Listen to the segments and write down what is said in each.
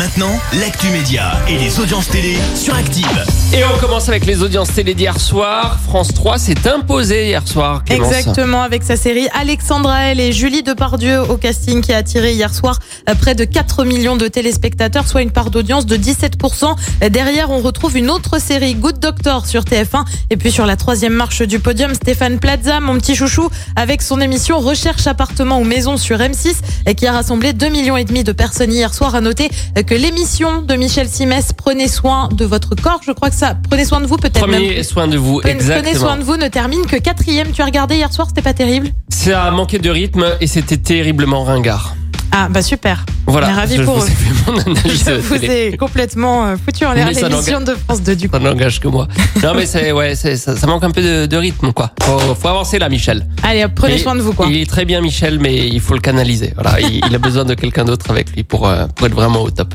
Et maintenant, l'actu média et les audiences télé sur Active. Et on commence avec les audiences télé d'hier soir. France 3 s'est imposée hier soir. Clémence. Exactement, avec sa série Alexandra L et Julie Depardieu au casting qui a attiré hier soir euh, près de 4 millions de téléspectateurs, soit une part d'audience de 17%. Derrière, on retrouve une autre série, Good Doctor sur TF1. Et puis sur la troisième marche du podium, Stéphane Plaza, mon petit chouchou, avec son émission Recherche appartement ou maison sur M6, et qui a rassemblé 2 millions et demi de personnes hier soir. À noter que l'émission de Michel Simès, Prenez soin de votre corps, je crois que ça, prenez soin de vous peut-être même. Prenez soin de vous, Prenez- Prenez exactement. soin de vous ne termine que quatrième. Tu as regardé hier soir, c'était pas terrible Ça a manqué de rythme et c'était terriblement ringard. Ah bah super. Voilà, On est ravis je pour vous eux. ai fait mon analyse Je vous ai complètement euh, foutu en l'air l'émission de France 2 du coup. Ça n'engage que moi. Non mais c'est ouais, ça, ça manque un peu de, de rythme quoi. Faut, faut avancer là, Michel. Allez, prenez soin de vous quoi. Il est très bien Michel, mais il faut le canaliser. Voilà, il, il a besoin de quelqu'un d'autre avec lui pour, euh, pour être vraiment au top.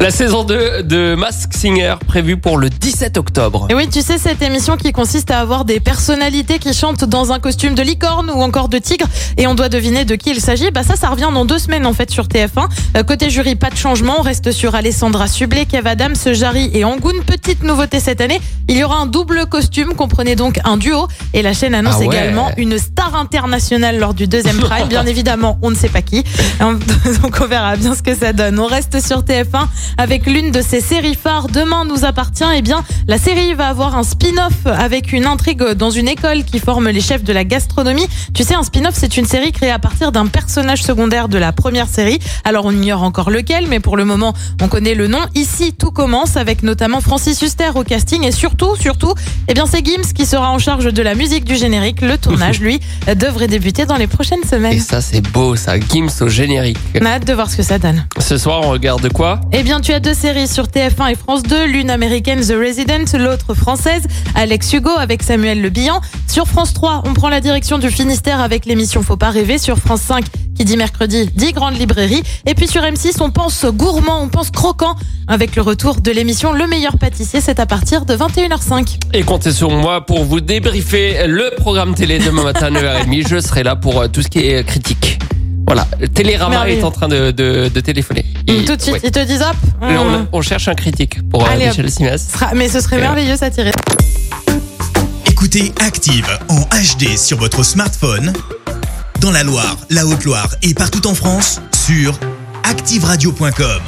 La saison 2 de Mask Singer prévue pour le 17 octobre. Et oui, tu sais, cette émission qui consiste à avoir des personnalités qui chantent dans un costume de licorne ou encore de tigre et on doit deviner de qui il s'agit. Bah ça, ça revient dans deux semaines en fait sur TF1. Euh, côté jury, pas de changement. On reste sur Alessandra Sublet, Kev Adams, Jarry et Angoun. Petite nouveauté cette année, il y aura un double costume, comprenez donc un duo. Et la chaîne annonce Ah ouais. également une star internationale lors du deuxième prime. Bien évidemment, on ne sait pas qui. Donc on verra bien ce que ça donne. On reste sur TF1 avec l'une de ses séries phares. Demain nous appartient. Eh bien, la série va avoir un spin-off avec une intrigue dans une école qui forme les chefs de la gastronomie. Tu sais, un spin-off, c'est une série créée à partir d'un personnage secondaire de la première série. Alors on ignore encore lequel, mais pour le moment, on connaît le nom. Ici, tout commence avec notamment Francis Huster au casting et surtout, surtout, eh bien, c'est Gims qui sera en charge de la musique du générique. Le tournage, lui, devrait débuter dans les prochaines Et semaines. ça c'est beau ça, Gims au générique. On a hâte de voir ce que ça donne. Ce soir on regarde quoi? Eh bien, tu as deux séries sur TF1 et France 2, l'une américaine The Resident, l'autre française Alex Hugo avec Samuel Le Bihan. Sur France 3, on prend la direction du Finistère avec l'émission Faut pas rêver. Sur France 5, qui dit mercredi, dit grande librairie. Et puis sur M6, on pense gourmand, on pense croquant avec le retour de l'émission Le meilleur pâtissier. C'est à partir de 21h05. Et comptez sur moi pour vous débriefer le programme télé demain matin à 9h30. Je serai là pour euh, tout ce qui est euh, critique. Voilà, Télérama est en train de, de, de téléphoner. Et- Tout de suite, ouais. ils te disent hop. Là, on- cherche un critique pour euh, Allez. Michel Simès. sera- Mais ce serait merveilleux, ça tirait. Écoutez Active en HD sur votre smartphone, dans la Loire, la Haute-Loire et partout en France, sur activeradio.com.